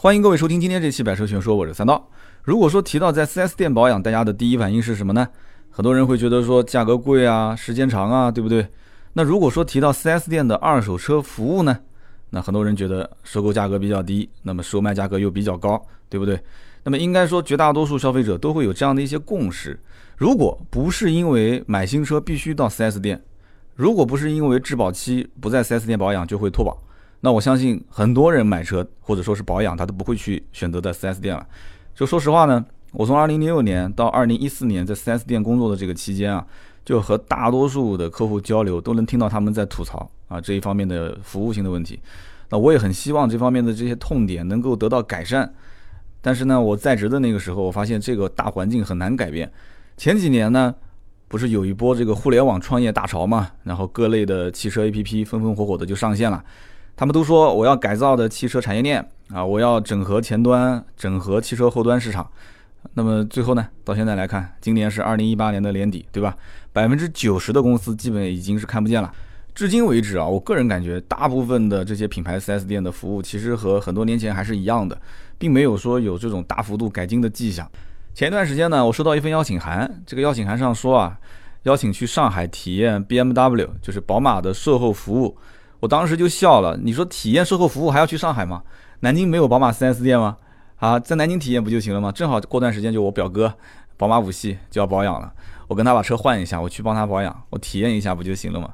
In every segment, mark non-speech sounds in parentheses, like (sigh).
欢迎各位收听今天这期百车全说，我是三刀。如果说提到在 4S 店保养，大家的第一反应是什么呢？很多人会觉得说价格贵啊，时间长啊，对不对？那如果说提到 4S 店的二手车服务呢？那很多人觉得收购价格比较低，那么售卖价格又比较高，对不对？那么应该说绝大多数消费者都会有这样的一些共识：如果不是因为买新车必须到 4S 店，如果不是因为质保期不在 4S 店保养就会脱保，那我相信很多人买车或者说是保养，他都不会去选择在 4S 店了。就说实话呢，我从2006年到2014年在 4S 店工作的这个期间啊，就和大多数的客户交流，都能听到他们在吐槽。啊，这一方面的服务性的问题，那我也很希望这方面的这些痛点能够得到改善。但是呢，我在职的那个时候，我发现这个大环境很难改变。前几年呢，不是有一波这个互联网创业大潮嘛，然后各类的汽车 APP 风风火火的就上线了。他们都说我要改造的汽车产业链啊，我要整合前端，整合汽车后端市场。那么最后呢，到现在来看，今年是二零一八年的年底，对吧？百分之九十的公司基本已经是看不见了。至今为止啊，我个人感觉，大部分的这些品牌 4S 店的服务，其实和很多年前还是一样的，并没有说有这种大幅度改进的迹象。前一段时间呢，我收到一份邀请函，这个邀请函上说啊，邀请去上海体验 BMW，就是宝马的售后服务。我当时就笑了，你说体验售后服务还要去上海吗？南京没有宝马 4S 店吗？啊，在南京体验不就行了吗？正好过段时间就我表哥宝马五系就要保养了，我跟他把车换一下，我去帮他保养，我体验一下不就行了吗？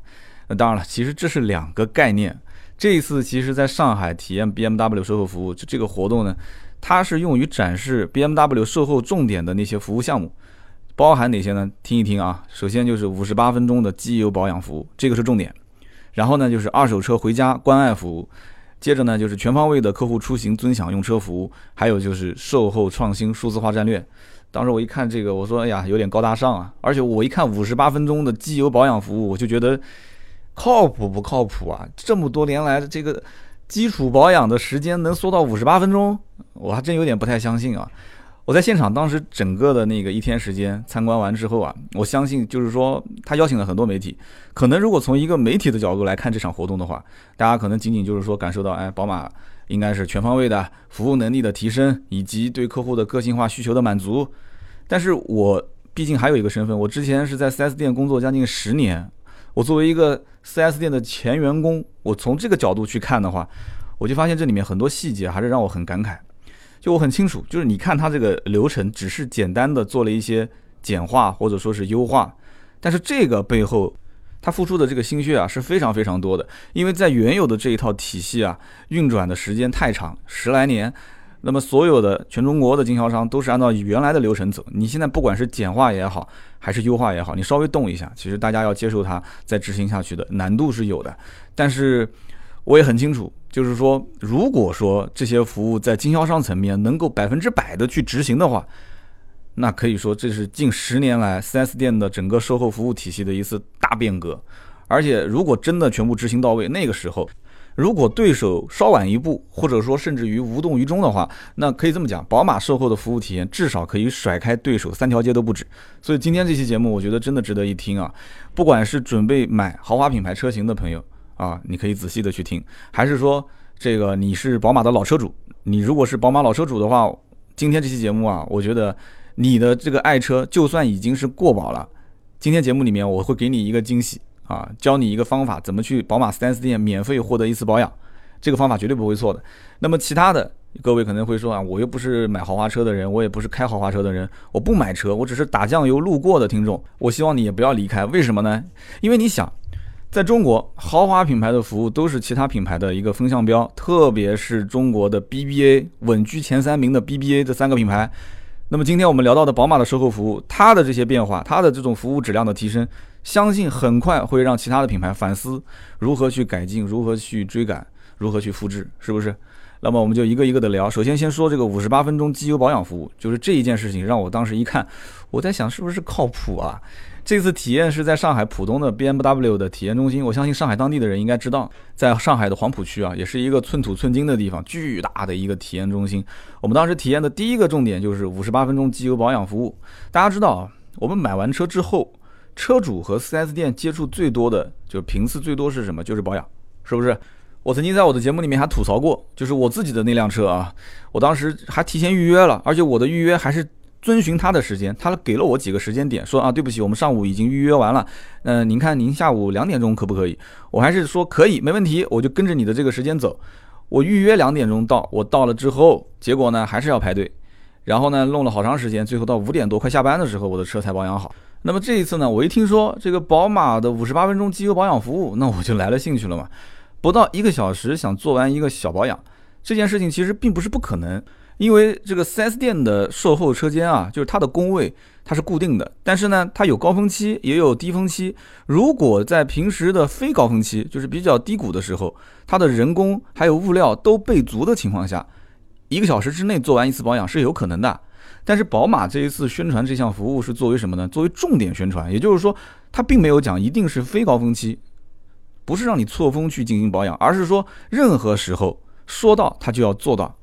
那当然了，其实这是两个概念。这一次其实在上海体验 BMW 售后服务就，这个活动呢，它是用于展示 BMW 售后重点的那些服务项目，包含哪些呢？听一听啊。首先就是五十八分钟的机油保养服务，这个是重点。然后呢，就是二手车回家关爱服务。接着呢，就是全方位的客户出行尊享用车服务，还有就是售后创新数字化战略。当时我一看这个，我说哎呀，有点高大上啊。而且我一看五十八分钟的机油保养服务，我就觉得。靠谱不靠谱啊？这么多年来的这个基础保养的时间能缩到五十八分钟，我还真有点不太相信啊！我在现场当时整个的那个一天时间参观完之后啊，我相信就是说他邀请了很多媒体，可能如果从一个媒体的角度来看这场活动的话，大家可能仅仅就是说感受到，哎，宝马应该是全方位的服务能力的提升，以及对客户的个性化需求的满足。但是我毕竟还有一个身份，我之前是在 4S 店工作将近十年。我作为一个 4S 店的前员工，我从这个角度去看的话，我就发现这里面很多细节还是让我很感慨。就我很清楚，就是你看它这个流程，只是简单的做了一些简化或者说是优化，但是这个背后，它付出的这个心血啊是非常非常多的。因为在原有的这一套体系啊运转的时间太长，十来年。那么所有的全中国的经销商都是按照原来的流程走。你现在不管是简化也好，还是优化也好，你稍微动一下，其实大家要接受它再执行下去的难度是有的。但是我也很清楚，就是说，如果说这些服务在经销商层面能够百分之百的去执行的话，那可以说这是近十年来 4S 店的整个售后服务体系的一次大变革。而且如果真的全部执行到位，那个时候。如果对手稍晚一步，或者说甚至于无动于衷的话，那可以这么讲，宝马售后的服务体验至少可以甩开对手三条街都不止。所以今天这期节目，我觉得真的值得一听啊！不管是准备买豪华品牌车型的朋友啊，你可以仔细的去听；还是说这个你是宝马的老车主，你如果是宝马老车主的话，今天这期节目啊，我觉得你的这个爱车就算已经是过保了，今天节目里面我会给你一个惊喜。啊，教你一个方法，怎么去宝马 4S 店免费获得一次保养，这个方法绝对不会错的。那么其他的，各位可能会说啊，我又不是买豪华车的人，我也不是开豪华车的人，我不买车，我只是打酱油路过的听众。我希望你也不要离开，为什么呢？因为你想，在中国，豪华品牌的服务都是其他品牌的一个风向标，特别是中国的 BBA 稳居前三名的 BBA 这三个品牌。那么今天我们聊到的宝马的售后服务，它的这些变化，它的这种服务质量的提升。相信很快会让其他的品牌反思如何去改进，如何去追赶，如何去复制，是不是？那么我们就一个一个的聊。首先先说这个五十八分钟机油保养服务，就是这一件事情让我当时一看，我在想是不是靠谱啊？这次体验是在上海浦东的 BMW 的体验中心，我相信上海当地的人应该知道，在上海的黄浦区啊，也是一个寸土寸金的地方，巨大的一个体验中心。我们当时体验的第一个重点就是五十八分钟机油保养服务。大家知道啊，我们买完车之后。车主和 4S 店接触最多的，就频次最多是什么？就是保养，是不是？我曾经在我的节目里面还吐槽过，就是我自己的那辆车啊，我当时还提前预约了，而且我的预约还是遵循他的时间，他给了我几个时间点，说啊，对不起，我们上午已经预约完了，嗯，您看您下午两点钟可不可以？我还是说可以，没问题，我就跟着你的这个时间走。我预约两点钟到，我到了之后，结果呢还是要排队，然后呢弄了好长时间，最后到五点多快下班的时候，我的车才保养好。那么这一次呢，我一听说这个宝马的五十八分钟机油保养服务，那我就来了兴趣了嘛。不到一个小时想做完一个小保养，这件事情其实并不是不可能，因为这个 4S 店的售后车间啊，就是它的工位它是固定的，但是呢，它有高峰期也有低峰期。如果在平时的非高峰期，就是比较低谷的时候，它的人工还有物料都备足的情况下，一个小时之内做完一次保养是有可能的。但是宝马这一次宣传这项服务是作为什么呢？作为重点宣传，也就是说，它并没有讲一定是非高峰期。不是让你错峰去进行保养，而是说任何时候说到它就要做到，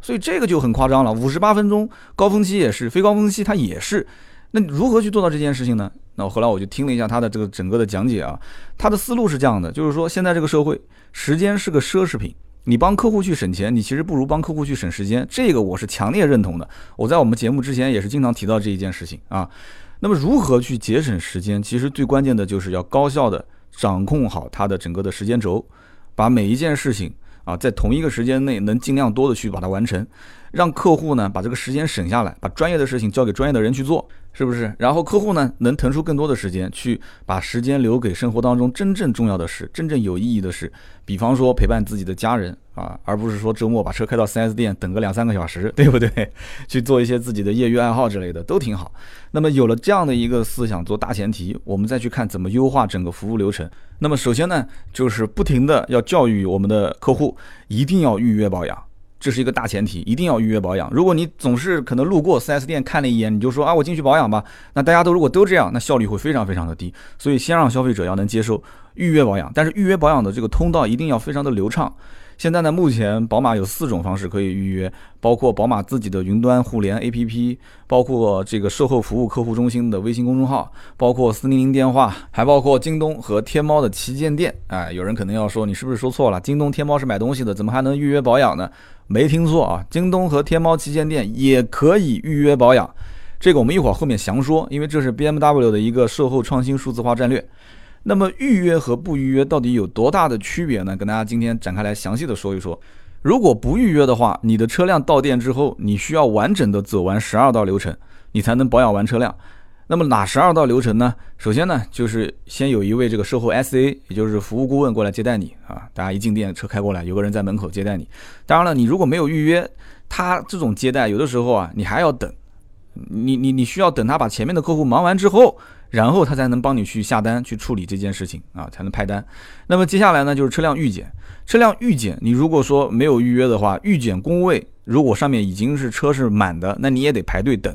所以这个就很夸张了。五十八分钟高峰期也是，非高峰期它也是。那如何去做到这件事情呢？那我后来我就听了一下他的这个整个的讲解啊，他的思路是这样的，就是说现在这个社会时间是个奢侈品，你帮客户去省钱，你其实不如帮客户去省时间。这个我是强烈认同的。我在我们节目之前也是经常提到这一件事情啊。那么如何去节省时间？其实最关键的就是要高效的。掌控好它的整个的时间轴，把每一件事情啊，在同一个时间内能尽量多的去把它完成，让客户呢把这个时间省下来，把专业的事情交给专业的人去做。是不是？然后客户呢，能腾出更多的时间去把时间留给生活当中真正重要的事、真正有意义的事，比方说陪伴自己的家人啊，而不是说周末把车开到 4S 店等个两三个小时，(laughs) 对不对？去做一些自己的业余爱好之类的都挺好。那么有了这样的一个思想做大前提，我们再去看怎么优化整个服务流程。那么首先呢，就是不停的要教育我们的客户，一定要预约保养。这是一个大前提，一定要预约保养。如果你总是可能路过 4S 店看了一眼，你就说啊，我进去保养吧。那大家都如果都这样，那效率会非常非常的低。所以先让消费者要能接受预约保养，但是预约保养的这个通道一定要非常的流畅。现在呢，目前宝马有四种方式可以预约，包括宝马自己的云端互联 APP，包括这个售后服务客户中心的微信公众号，包括四零零电话，还包括京东和天猫的旗舰店。哎，有人可能要说，你是不是说错了？京东、天猫是买东西的，怎么还能预约保养呢？没听错啊，京东和天猫旗舰店也可以预约保养。这个我们一会儿后面详说，因为这是 BMW 的一个售后创新数字化战略。那么预约和不预约到底有多大的区别呢？跟大家今天展开来详细的说一说。如果不预约的话，你的车辆到店之后，你需要完整的走完十二道流程，你才能保养完车辆。那么哪十二道流程呢？首先呢，就是先有一位这个售后 SA，也就是服务顾问过来接待你啊。大家一进店，车开过来，有个人在门口接待你。当然了，你如果没有预约，他这种接待有的时候啊，你还要等，你你你需要等他把前面的客户忙完之后。然后他才能帮你去下单去处理这件事情啊，才能派单。那么接下来呢，就是车辆预检。车辆预检，你如果说没有预约的话，预检工位如果上面已经是车是满的，那你也得排队等。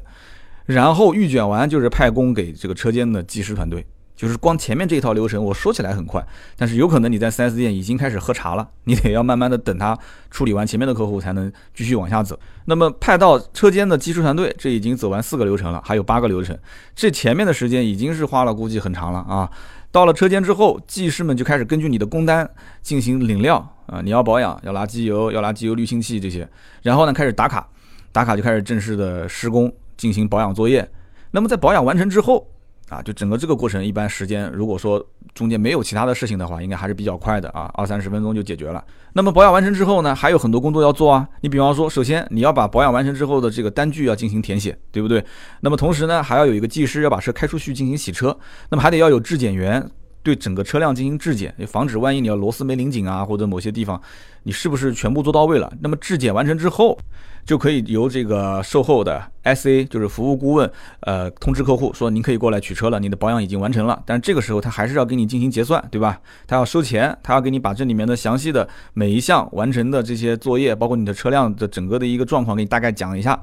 然后预检完就是派工给这个车间的技师团队。就是光前面这一套流程，我说起来很快，但是有可能你在 4S 店已经开始喝茶了，你得要慢慢的等他处理完前面的客户，才能继续往下走。那么派到车间的技术团队，这已经走完四个流程了，还有八个流程，这前面的时间已经是花了估计很长了啊。到了车间之后，技师们就开始根据你的工单进行领料啊，你要保养，要拉机油，要拉机油滤清器这些，然后呢开始打卡，打卡就开始正式的施工进行保养作业。那么在保养完成之后，啊，就整个这个过程，一般时间如果说中间没有其他的事情的话，应该还是比较快的啊，二三十分钟就解决了。那么保养完成之后呢，还有很多工作要做啊。你比方说，首先你要把保养完成之后的这个单据要进行填写，对不对？那么同时呢，还要有一个技师要把车开出去进行洗车，那么还得要有质检员。对整个车辆进行质检，防止万一你要螺丝没拧紧啊，或者某些地方你是不是全部做到位了？那么质检完成之后，就可以由这个售后的 SA，就是服务顾问，呃，通知客户说您可以过来取车了，你的保养已经完成了。但这个时候他还是要给你进行结算，对吧？他要收钱，他要给你把这里面的详细的每一项完成的这些作业，包括你的车辆的整个的一个状况，给你大概讲一下。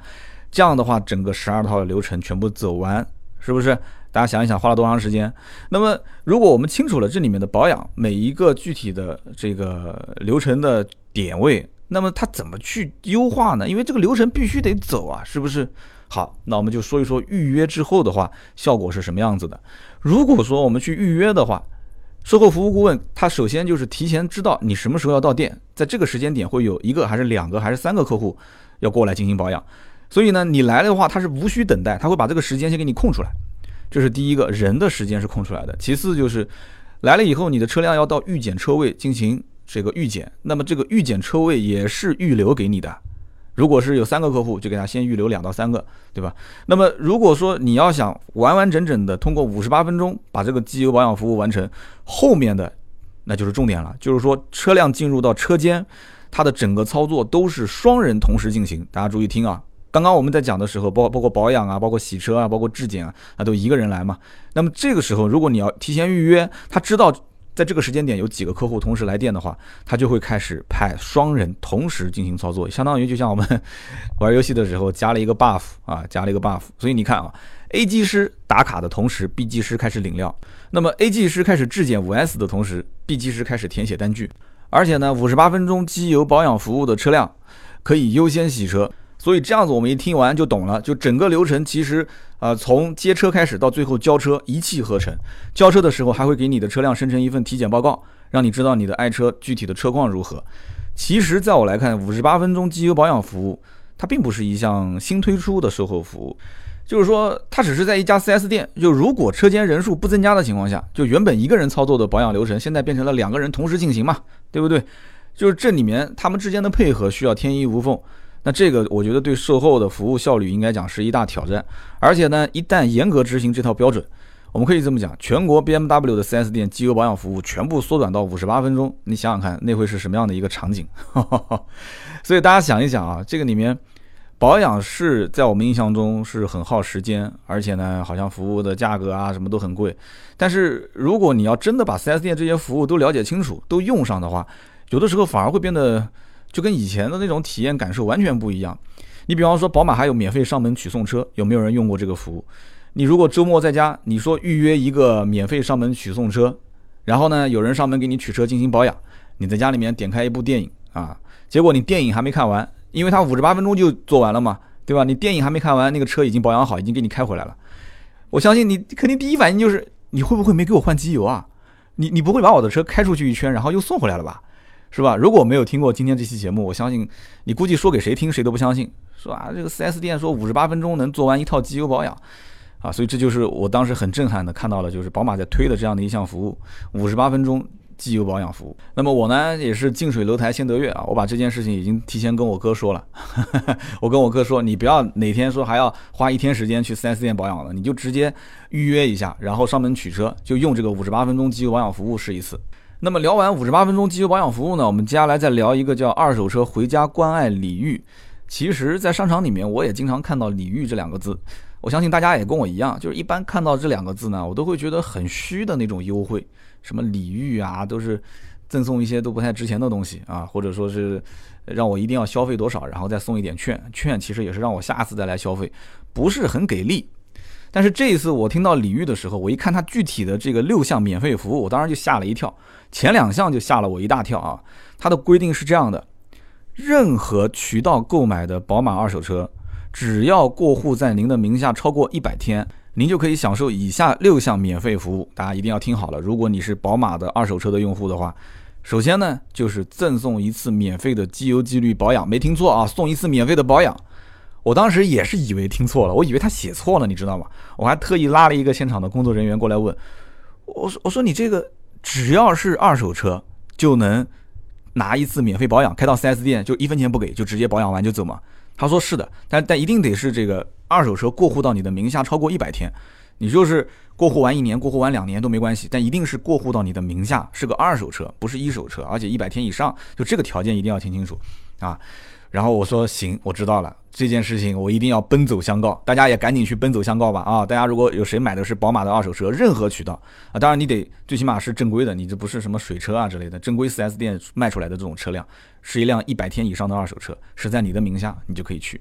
这样的话，整个十二套的流程全部走完，是不是？大家想一想，花了多长时间？那么，如果我们清楚了这里面的保养每一个具体的这个流程的点位，那么它怎么去优化呢？因为这个流程必须得走啊，是不是？好，那我们就说一说预约之后的话，效果是什么样子的。如果说我们去预约的话，售后服务顾问他首先就是提前知道你什么时候要到店，在这个时间点会有一个还是两个还是三个客户要过来进行保养，所以呢，你来的话他是无需等待，他会把这个时间先给你空出来。这是第一个人的时间是空出来的。其次就是来了以后，你的车辆要到预检车位进行这个预检，那么这个预检车位也是预留给你的。如果是有三个客户，就给他先预留两到三个，对吧？那么如果说你要想完完整整的通过五十八分钟把这个机油保养服务完成，后面的那就是重点了，就是说车辆进入到车间，它的整个操作都是双人同时进行。大家注意听啊，刚刚我们在讲的时候，包包括保养啊，包括洗车啊，包括质检啊，那都一个人来嘛。那么这个时候，如果你要提前预约，他知道。在这个时间点有几个客户同时来电的话，他就会开始派双人同时进行操作，相当于就像我们 (laughs) 玩游戏的时候加了一个 buff 啊，加了一个 buff。所以你看啊，A 技师打卡的同时，B 技师开始领料；那么 A 技师开始质检五 S 的同时，B 技师开始填写单据。而且呢，五十八分钟机油保养服务的车辆可以优先洗车。所以这样子我们一听完就懂了，就整个流程其实。啊，从接车开始到最后交车一气呵成。交车的时候还会给你的车辆生成一份体检报告，让你知道你的爱车具体的车况如何。其实，在我来看，五十八分钟机油保养服务，它并不是一项新推出的售后服务，就是说，它只是在一家 4S 店，就如果车间人数不增加的情况下，就原本一个人操作的保养流程，现在变成了两个人同时进行嘛，对不对？就是这里面他们之间的配合需要天衣无缝。那这个我觉得对售后的服务效率应该讲是一大挑战，而且呢，一旦严格执行这套标准，我们可以这么讲，全国 BMW 的 4S 店机油保养服务全部缩短到五十八分钟，你想想看，那会是什么样的一个场景？(laughs) 所以大家想一想啊，这个里面保养是在我们印象中是很耗时间，而且呢，好像服务的价格啊什么都很贵。但是如果你要真的把 4S 店这些服务都了解清楚，都用上的话，有的时候反而会变得。就跟以前的那种体验感受完全不一样。你比方说，宝马还有免费上门取送车，有没有人用过这个服务？你如果周末在家，你说预约一个免费上门取送车，然后呢，有人上门给你取车进行保养，你在家里面点开一部电影啊，结果你电影还没看完，因为他五十八分钟就做完了嘛，对吧？你电影还没看完，那个车已经保养好，已经给你开回来了。我相信你肯定第一反应就是你会不会没给我换机油啊？你你不会把我的车开出去一圈，然后又送回来了吧？是吧？如果没有听过今天这期节目，我相信你估计说给谁听谁都不相信。说啊，这个 4S 店说五十八分钟能做完一套机油保养，啊，所以这就是我当时很震撼的看到了，就是宝马在推的这样的一项服务，五十八分钟机油保养服务。那么我呢也是近水楼台先得月啊，我把这件事情已经提前跟我哥说了，(laughs) 我跟我哥说，你不要哪天说还要花一天时间去 4S 店保养了，你就直接预约一下，然后上门取车，就用这个五十八分钟机油保养服务试一次。那么聊完五十八分钟机油保养服务呢，我们接下来再聊一个叫二手车回家关爱礼遇。其实，在商场里面，我也经常看到“礼遇”这两个字。我相信大家也跟我一样，就是一般看到这两个字呢，我都会觉得很虚的那种优惠，什么礼遇啊，都是赠送一些都不太值钱的东西啊，或者说是让我一定要消费多少，然后再送一点券。券其实也是让我下次再来消费，不是很给力。但是这一次我听到李玉的时候，我一看它具体的这个六项免费服务，我当时就吓了一跳。前两项就吓了我一大跳啊！它的规定是这样的：任何渠道购买的宝马二手车，只要过户在您的名下超过一百天，您就可以享受以下六项免费服务。大家一定要听好了，如果你是宝马的二手车的用户的话，首先呢就是赠送一次免费的机油机滤保养，没听错啊，送一次免费的保养。我当时也是以为听错了，我以为他写错了，你知道吗？我还特意拉了一个现场的工作人员过来问，我说：“我说你这个。”只要是二手车，就能拿一次免费保养，开到 4S 店就一分钱不给，就直接保养完就走嘛。他说是的，但但一定得是这个二手车过户到你的名下超过一百天，你就是过户完一年、过户完两年都没关系，但一定是过户到你的名下，是个二手车，不是一手车，而且一百天以上，就这个条件一定要听清楚啊。然后我说行，我知道了，这件事情我一定要奔走相告，大家也赶紧去奔走相告吧啊！大家如果有谁买的是宝马的二手车，任何渠道啊，当然你得最起码是正规的，你这不是什么水车啊之类的，正规 4S 店卖出来的这种车辆，是一辆一百天以上的二手车，是在你的名下，你就可以去。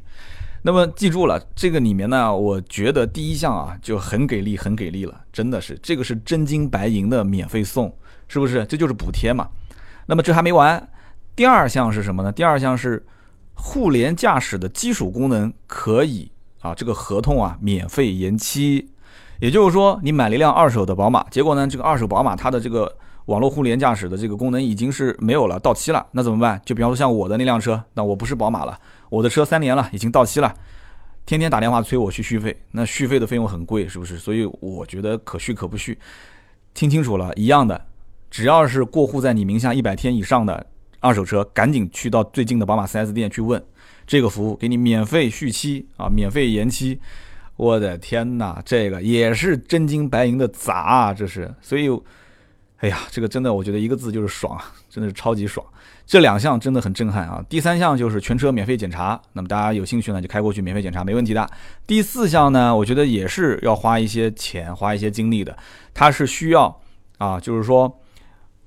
那么记住了，这个里面呢，我觉得第一项啊就很给力，很给力了，真的是这个是真金白银的免费送，是不是？这就是补贴嘛。那么这还没完，第二项是什么呢？第二项是。互联驾驶的基础功能可以啊，这个合同啊免费延期，也就是说你买了一辆二手的宝马，结果呢这个二手宝马它的这个网络互联驾驶的这个功能已经是没有了，到期了，那怎么办？就比方说像我的那辆车，那我不是宝马了，我的车三年了，已经到期了，天天打电话催我去续费，那续费的费用很贵，是不是？所以我觉得可续可不续。听清楚了，一样的，只要是过户在你名下一百天以上的二手车，赶紧去到最近的宝马 4S 店去问这个服务，给你免费续期啊，免费延期。我的天哪，这个也是真金白银的砸啊！这是，所以，哎呀，这个真的，我觉得一个字就是爽啊，真的是超级爽。这两项真的很震撼啊！第三项就是全车免费检查，那么大家有兴趣呢，就开过去免费检查，没问题的。第四项呢，我觉得也是要花一些钱、花一些精力的，它是需要啊，就是说，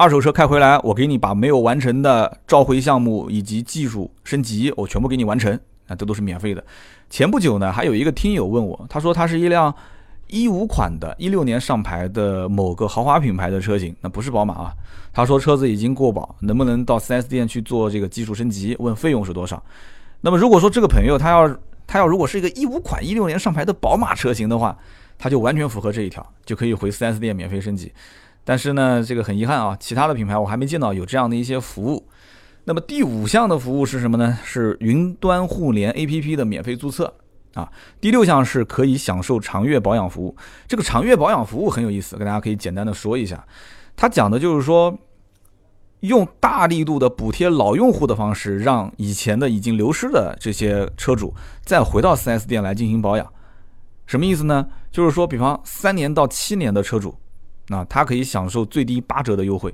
二手车开回来，我给你把没有完成的召回项目以及技术升级，我全部给你完成，啊，这都是免费的。前不久呢，还有一个听友问我，他说他是一辆一五款的，一六年上牌的某个豪华品牌的车型，那不是宝马啊。他说车子已经过保，能不能到 4S 店去做这个技术升级？问费用是多少？那么如果说这个朋友他要他要如果是一个一五款一六年上牌的宝马车型的话，他就完全符合这一条，就可以回 4S 店免费升级。但是呢，这个很遗憾啊，其他的品牌我还没见到有这样的一些服务。那么第五项的服务是什么呢？是云端互联 APP 的免费注册啊。第六项是可以享受长月保养服务。这个长月保养服务很有意思，跟大家可以简单的说一下。它讲的就是说，用大力度的补贴老用户的方式，让以前的已经流失的这些车主再回到 4S 店来进行保养。什么意思呢？就是说，比方三年到七年的车主，那他可以享受最低八折的优惠。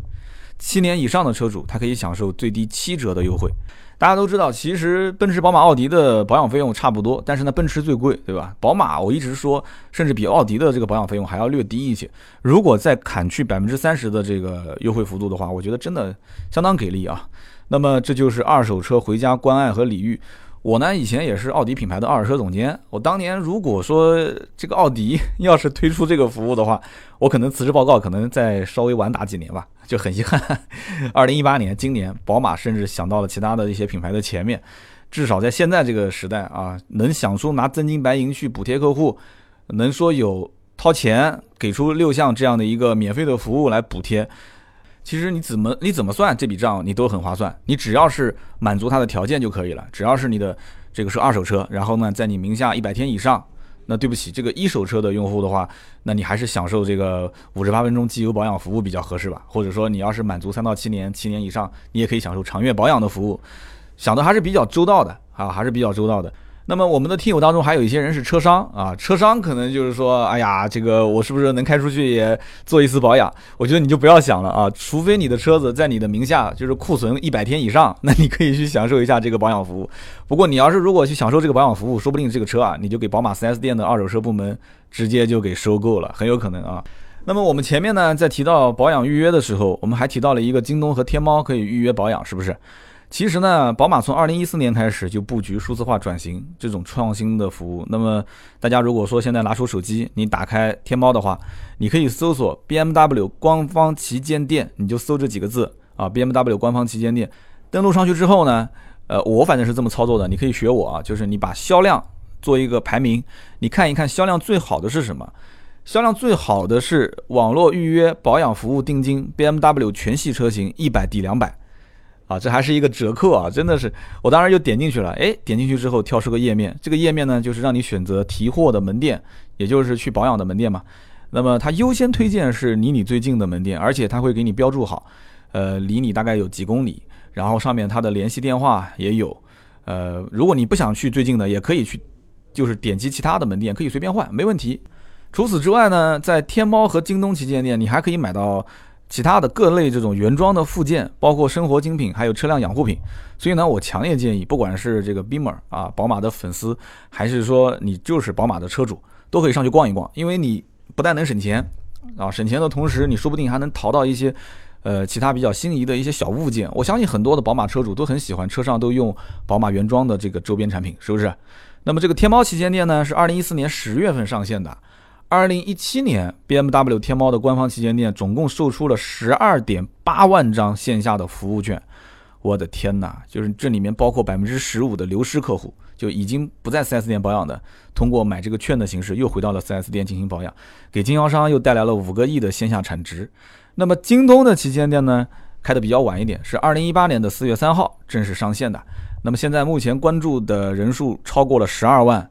七年以上的车主，他可以享受最低七折的优惠。大家都知道，其实奔驰、宝马、奥迪的保养费用差不多，但是呢，奔驰最贵，对吧？宝马我一直说，甚至比奥迪的这个保养费用还要略低一些。如果再砍去百分之三十的这个优惠幅度的话，我觉得真的相当给力啊。那么这就是二手车回家关爱和礼遇。我呢，以前也是奥迪品牌的二手车总监。我当年如果说这个奥迪 (laughs) 要是推出这个服务的话，我可能辞职报告可能再稍微晚打几年吧，(laughs) 就很遗憾。(laughs) 二零一八年，今年宝马甚至想到了其他的一些品牌的前面，至少在现在这个时代啊，能想出拿真金白银去补贴客户，能说有掏钱给出六项这样的一个免费的服务来补贴。其实你怎么你怎么算这笔账，你都很划算。你只要是满足它的条件就可以了。只要是你的这个是二手车，然后呢，在你名下一百天以上，那对不起，这个一手车的用户的话，那你还是享受这个五十八分钟机油保养服务比较合适吧。或者说你要是满足三到七年，七年以上，你也可以享受长月保养的服务，想的还是比较周到的啊，还是比较周到的。那么我们的听友当中还有一些人是车商啊，车商可能就是说，哎呀，这个我是不是能开出去也做一次保养？我觉得你就不要想了啊，除非你的车子在你的名下就是库存一百天以上，那你可以去享受一下这个保养服务。不过你要是如果去享受这个保养服务，说不定这个车啊，你就给宝马 4S 店的二手车部门直接就给收购了，很有可能啊。那么我们前面呢在提到保养预约的时候，我们还提到了一个京东和天猫可以预约保养，是不是？其实呢，宝马从二零一四年开始就布局数字化转型这种创新的服务。那么大家如果说现在拿出手机，你打开天猫的话，你可以搜索 BMW 官方旗舰店，你就搜这几个字啊，BMW 官方旗舰店。登录上去之后呢，呃，我反正是这么操作的，你可以学我啊，就是你把销量做一个排名，你看一看销量最好的是什么？销量最好的是网络预约保养服务定金，BMW 全系车型一百抵两百。啊，这还是一个折扣啊，真的是，我当时就点进去了，哎，点进去之后跳出个页面，这个页面呢就是让你选择提货的门店，也就是去保养的门店嘛。那么它优先推荐是离你最近的门店，而且它会给你标注好，呃，离你大概有几公里，然后上面它的联系电话也有，呃，如果你不想去最近的，也可以去，就是点击其他的门店，可以随便换，没问题。除此之外呢，在天猫和京东旗舰店，你还可以买到。其他的各类这种原装的附件，包括生活精品，还有车辆养护品。所以呢，我强烈建议，不管是这个 Beamer 啊，宝马的粉丝，还是说你就是宝马的车主，都可以上去逛一逛。因为你不但能省钱啊，省钱的同时，你说不定还能淘到一些呃其他比较心仪的一些小物件。我相信很多的宝马车主都很喜欢车上都用宝马原装的这个周边产品，是不是？那么这个天猫旗舰店呢，是二零一四年十月份上线的。二零一七年，BMW 天猫的官方旗舰店总共售出了十二点八万张线下的服务券。我的天哪！就是这里面包括百分之十五的流失客户，就已经不在 4S 店保养的，通过买这个券的形式又回到了 4S 店进行保养，给经销商又带来了五个亿的线下产值。那么京东的旗舰店呢，开的比较晚一点，是二零一八年的四月三号正式上线的。那么现在目前关注的人数超过了十二万。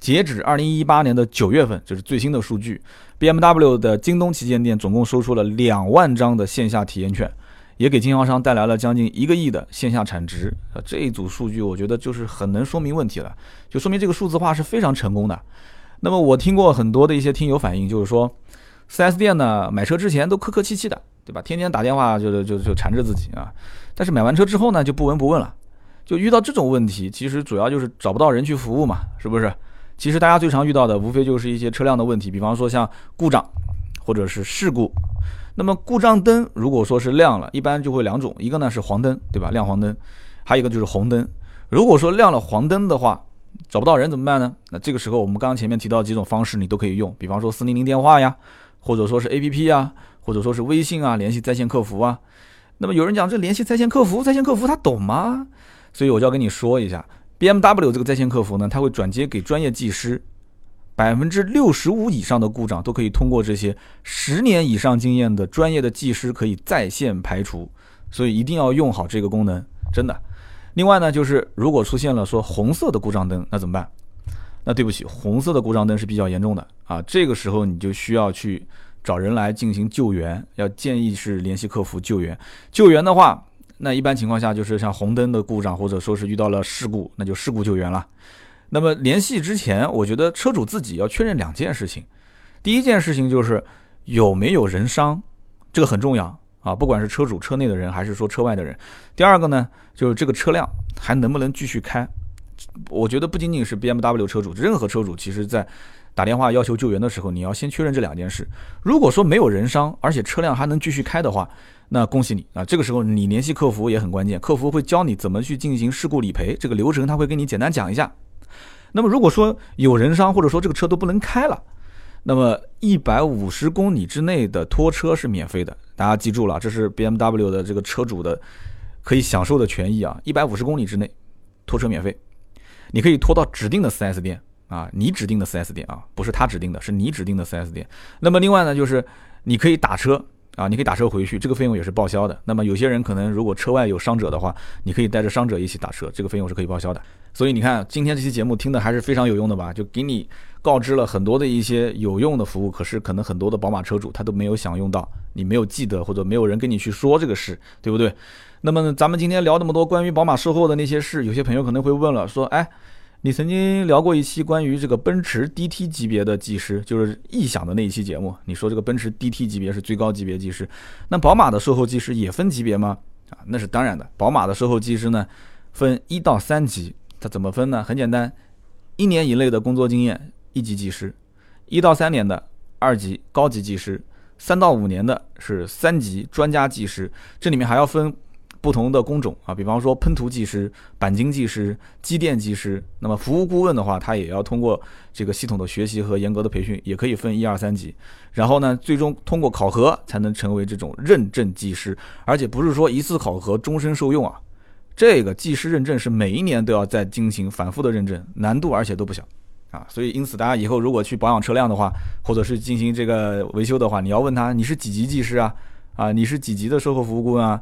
截止二零一八年的九月份，这是最新的数据，BMW 的京东旗舰店总共收出了两万张的线下体验券，也给经销商带来了将近一个亿的线下产值。啊，这一组数据我觉得就是很能说明问题了，就说明这个数字化是非常成功的。那么我听过很多的一些听友反映，就是说，4S 店呢买车之前都客客气气的，对吧？天天打电话就就就缠着自己啊，但是买完车之后呢就不闻不问了，就遇到这种问题，其实主要就是找不到人去服务嘛，是不是？其实大家最常遇到的，无非就是一些车辆的问题，比方说像故障，或者是事故。那么故障灯如果说是亮了，一般就会两种，一个呢是黄灯，对吧？亮黄灯，还有一个就是红灯。如果说亮了黄灯的话，找不到人怎么办呢？那这个时候我们刚刚前面提到几种方式，你都可以用，比方说四零零电话呀，或者说是 A P P 啊，或者说是微信啊，联系在线客服啊。那么有人讲这联系在线客服，在线客服他懂吗？所以我就要跟你说一下。BMW 这个在线客服呢，它会转接给专业技师，百分之六十五以上的故障都可以通过这些十年以上经验的专业的技师可以在线排除，所以一定要用好这个功能，真的。另外呢，就是如果出现了说红色的故障灯，那怎么办？那对不起，红色的故障灯是比较严重的啊，这个时候你就需要去找人来进行救援，要建议是联系客服救援。救援的话。那一般情况下就是像红灯的故障，或者说是遇到了事故，那就事故救援了。那么联系之前，我觉得车主自己要确认两件事情。第一件事情就是有没有人伤，这个很重要啊，不管是车主车内的人还是说车外的人。第二个呢，就是这个车辆还能不能继续开。我觉得不仅仅是 BMW 车主，任何车主其实在打电话要求救援的时候，你要先确认这两件事。如果说没有人伤，而且车辆还能继续开的话，那恭喜你啊！这个时候你联系客服也很关键，客服会教你怎么去进行事故理赔，这个流程他会跟你简单讲一下。那么如果说有人伤，或者说这个车都不能开了，那么一百五十公里之内的拖车是免费的。大家记住了，这是 BMW 的这个车主的可以享受的权益啊！一百五十公里之内拖车免费，你可以拖到指定的 4S 店啊，你指定的 4S 店啊，不是他指定的，是你指定的 4S 店。那么另外呢，就是你可以打车。啊，你可以打车回去，这个费用也是报销的。那么有些人可能如果车外有伤者的话，你可以带着伤者一起打车，这个费用是可以报销的。所以你看，今天这期节目听的还是非常有用的吧？就给你告知了很多的一些有用的服务，可是可能很多的宝马车主他都没有享用到，你没有记得或者没有人跟你去说这个事，对不对？那么咱们今天聊那么多关于宝马售后的那些事，有些朋友可能会问了，说，哎。你曾经聊过一期关于这个奔驰 DT 级别的技师，就是异响的那一期节目。你说这个奔驰 DT 级别是最高级别技师，那宝马的售后技师也分级别吗？啊，那是当然的。宝马的售后技师呢，分一到三级。它怎么分呢？很简单，一年以内的工作经验一级技师，一到三年的二级高级技师，三到五年的是三级专家技师。这里面还要分。不同的工种啊，比方说喷涂技师、钣金技师、机电技师，那么服务顾问的话，他也要通过这个系统的学习和严格的培训，也可以分一二三级。然后呢，最终通过考核才能成为这种认证技师，而且不是说一次考核终身受用啊。这个技师认证是每一年都要再进行反复的认证，难度而且都不小啊。所以因此，大家以后如果去保养车辆的话，或者是进行这个维修的话，你要问他你是几级技师啊？啊，你是几级的售后服务顾问啊？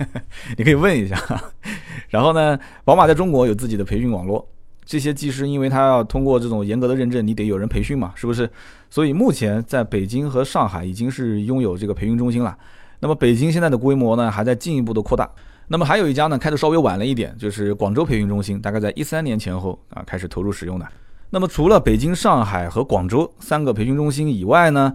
(laughs) 你可以问一下。(laughs) 然后呢，宝马在中国有自己的培训网络，这些技师因为他要通过这种严格的认证，你得有人培训嘛，是不是？所以目前在北京和上海已经是拥有这个培训中心了。那么北京现在的规模呢，还在进一步的扩大。那么还有一家呢，开的稍微晚了一点，就是广州培训中心，大概在一三年前后啊开始投入使用的。那么除了北京、上海和广州三个培训中心以外呢？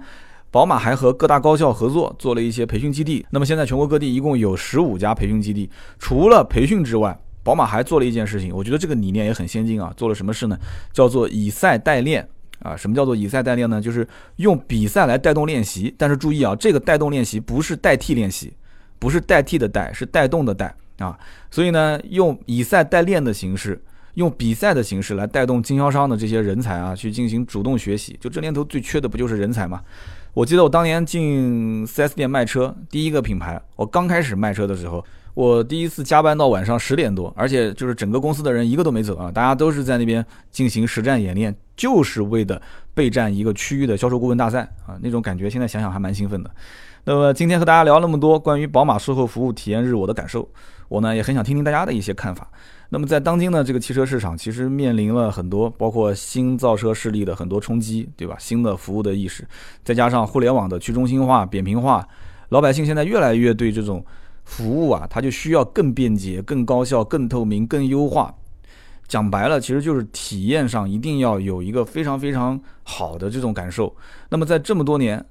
宝马还和各大高校合作做了一些培训基地。那么现在全国各地一共有十五家培训基地。除了培训之外，宝马还做了一件事情，我觉得这个理念也很先进啊。做了什么事呢？叫做以赛代练啊。什么叫做以赛代练呢？就是用比赛来带动练习。但是注意啊，这个带动练习不是代替练习，不是代替的代，是带动的带啊。所以呢，用以赛代练的形式，用比赛的形式来带动经销商的这些人才啊，去进行主动学习。就这年头最缺的不就是人才吗？我记得我当年进 4S 店卖车，第一个品牌，我刚开始卖车的时候，我第一次加班到晚上十点多，而且就是整个公司的人一个都没走啊，大家都是在那边进行实战演练，就是为的备战一个区域的销售顾问大赛啊，那种感觉现在想想还蛮兴奋的。那么今天和大家聊那么多关于宝马售后服务体验日我的感受，我呢也很想听听大家的一些看法。那么在当今的这个汽车市场，其实面临了很多包括新造车势力的很多冲击，对吧？新的服务的意识，再加上互联网的去中心化、扁平化，老百姓现在越来越对这种服务啊，它就需要更便捷、更高效、更透明、更优化。讲白了，其实就是体验上一定要有一个非常非常好的这种感受。那么在这么多年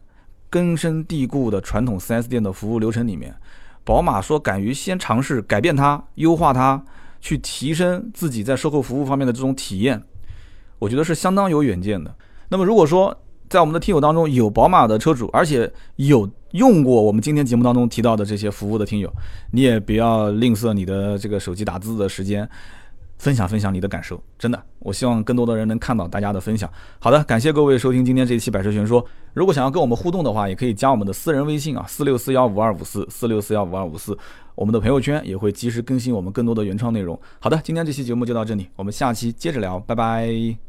根深蒂固的传统 4S 店的服务流程里面，宝马说敢于先尝试改变它、优化它。去提升自己在售后服务方面的这种体验，我觉得是相当有远见的。那么，如果说在我们的听友当中有宝马的车主，而且有用过我们今天节目当中提到的这些服务的听友，你也不要吝啬你的这个手机打字的时间。分享分享你的感受，真的，我希望更多的人能看到大家的分享。好的，感谢各位收听今天这一期百车全说。如果想要跟我们互动的话，也可以加我们的私人微信啊，四六四幺五二五四四六四幺五二五四。我们的朋友圈也会及时更新我们更多的原创内容。好的，今天这期节目就到这里，我们下期接着聊，拜拜。